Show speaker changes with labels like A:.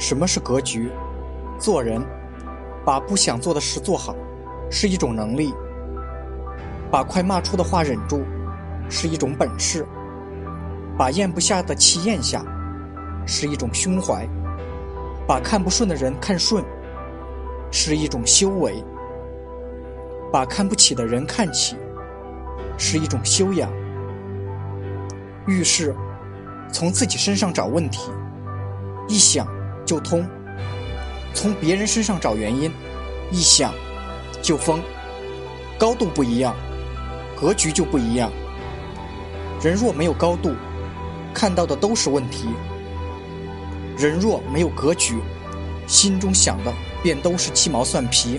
A: 什么是格局？做人，把不想做的事做好，是一种能力；把快骂出的话忍住，是一种本事；把咽不下的气咽下，是一种胸怀；把看不顺的人看顺，是一种修为；把看不起的人看起，是一种修养。遇事，从自己身上找问题，一想就通；从别人身上找原因，一想就疯。高度不一样，格局就不一样。人若没有高度，看到的都是问题；人若没有格局，心中想的便都是鸡毛蒜皮。